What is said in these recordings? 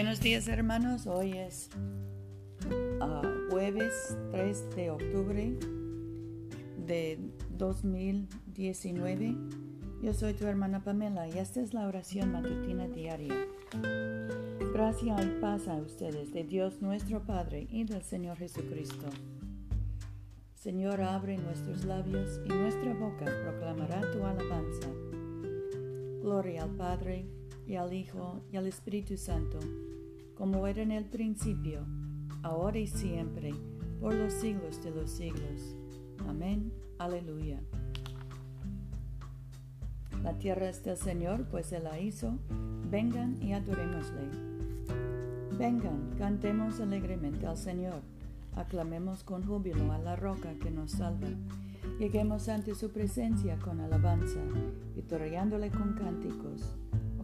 Buenos días hermanos, hoy es uh, jueves 3 de octubre de 2019. Yo soy tu hermana Pamela y esta es la oración matutina diaria. Gracias y paz a ustedes de Dios nuestro Padre y del Señor Jesucristo. Señor, abre nuestros labios y nuestra boca proclamará tu alabanza. Gloria al Padre y al Hijo y al Espíritu Santo, como era en el principio, ahora y siempre, por los siglos de los siglos. Amén. Aleluya. La tierra es del Señor, pues Él la hizo. Vengan y adorémosle. Vengan, cantemos alegremente al Señor. Aclamemos con júbilo a la roca que nos salva. Lleguemos ante su presencia con alabanza, victoriándole con cánticos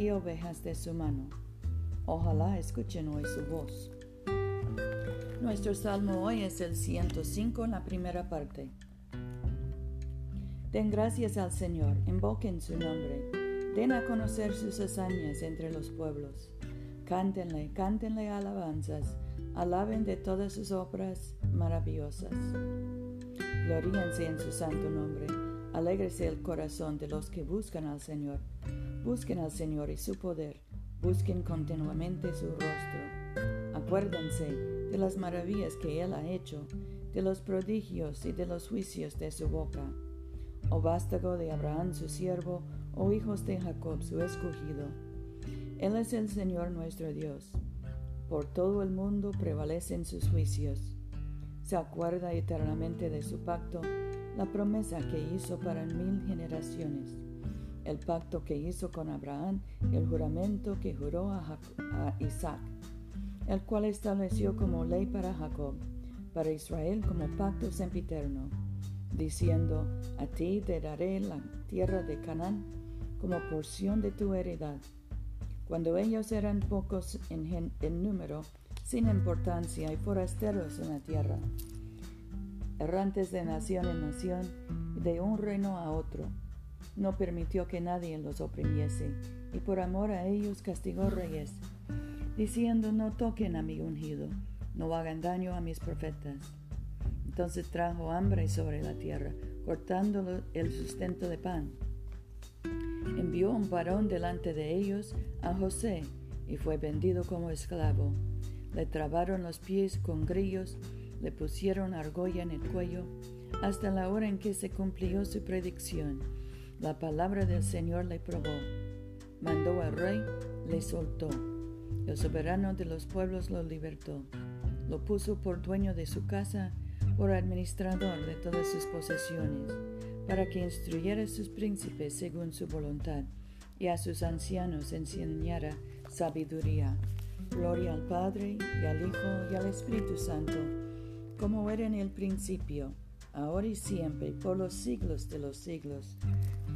y ovejas de su mano. Ojalá escuchen hoy su voz. Nuestro salmo hoy es el 105 en la primera parte. Den gracias al Señor, invoquen su nombre, den a conocer sus hazañas entre los pueblos. Cántenle, cántenle alabanzas, alaben de todas sus obras maravillosas. Gloríense en su santo nombre, alégrese el corazón de los que buscan al Señor. Busquen al Señor y su poder, busquen continuamente su rostro. Acuérdense de las maravillas que Él ha hecho, de los prodigios y de los juicios de su boca. Oh vástago de Abraham su siervo, oh hijos de Jacob su escogido. Él es el Señor nuestro Dios. Por todo el mundo prevalecen sus juicios. Se acuerda eternamente de su pacto, la promesa que hizo para mil generaciones el pacto que hizo con Abraham el juramento que juró a, Isaac, el cual estableció como ley para Jacob, para Israel como pacto sempiterno, diciendo, a ti te daré la tierra de Canaán como porción de tu heredad. Cuando ellos eran pocos en, en número, sin importancia y forasteros en la tierra, errantes de nación en nación de un reino a otro, no permitió que nadie los oprimiese, y por amor a ellos castigó reyes, diciendo, no toquen a mi ungido, no hagan daño a mis profetas. Entonces trajo hambre sobre la tierra, cortando el sustento de pan. Envió un varón delante de ellos, a José, y fue vendido como esclavo. Le trabaron los pies con grillos, le pusieron argolla en el cuello, hasta la hora en que se cumplió su predicción la palabra del Señor le probó. Mandó al rey, le soltó. El soberano de los pueblos lo libertó. Lo puso por dueño de su casa, por administrador de todas sus posesiones, para que instruyera a sus príncipes según su voluntad, y a sus ancianos enseñara sabiduría. Gloria al Padre, y al Hijo, y al Espíritu Santo, como era en el principio, ahora y siempre, por los siglos de los siglos.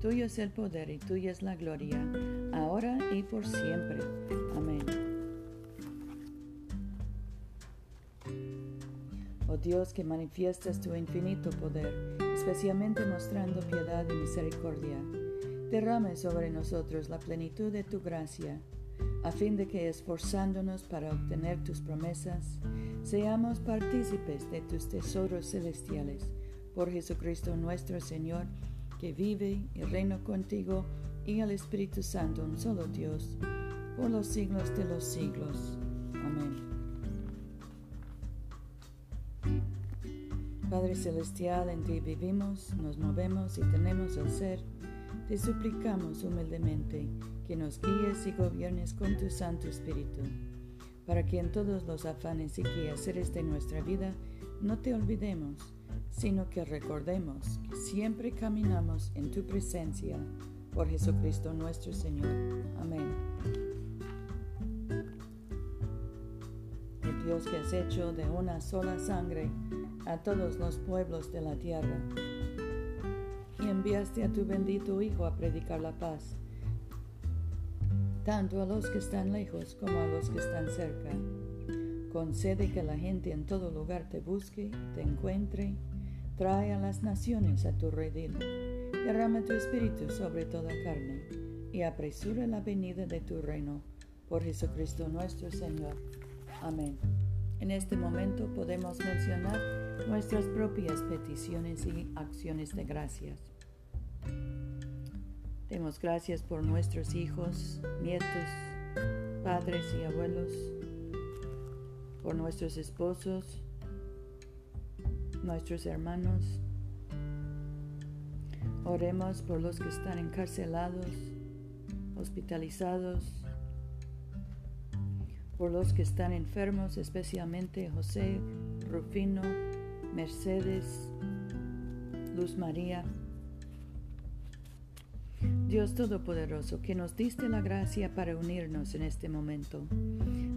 Tuyo es el poder y tuya es la gloria, ahora y por siempre. Amén. Oh Dios que manifiestas tu infinito poder, especialmente mostrando piedad y misericordia, derrame sobre nosotros la plenitud de tu gracia, a fin de que esforzándonos para obtener tus promesas, seamos partícipes de tus tesoros celestiales. Por Jesucristo nuestro Señor, que vive y reina contigo y el Espíritu Santo, un solo Dios, por los siglos de los siglos. Amén. Padre Celestial, en ti vivimos, nos movemos y tenemos el ser. Te suplicamos humildemente que nos guíes y gobiernes con tu Santo Espíritu, para que en todos los afanes y quehaceres de nuestra vida no te olvidemos, sino que recordemos que siempre caminamos en tu presencia por Jesucristo nuestro Señor. Amén. El Dios que has hecho de una sola sangre a todos los pueblos de la tierra, y enviaste a tu bendito Hijo a predicar la paz, tanto a los que están lejos como a los que están cerca. Concede que la gente en todo lugar te busque, te encuentre, trae a las naciones a tu redil derrama tu espíritu sobre toda carne, y apresura la venida de tu reino, por Jesucristo nuestro Señor. Amén. En este momento podemos mencionar nuestras propias peticiones y acciones de gracias. Demos gracias por nuestros hijos, nietos, padres y abuelos, por nuestros esposos, nuestros hermanos, Oremos por los que están encarcelados, hospitalizados, por los que están enfermos, especialmente José, Rufino, Mercedes, Luz María. Dios Todopoderoso, que nos diste la gracia para unirnos en este momento,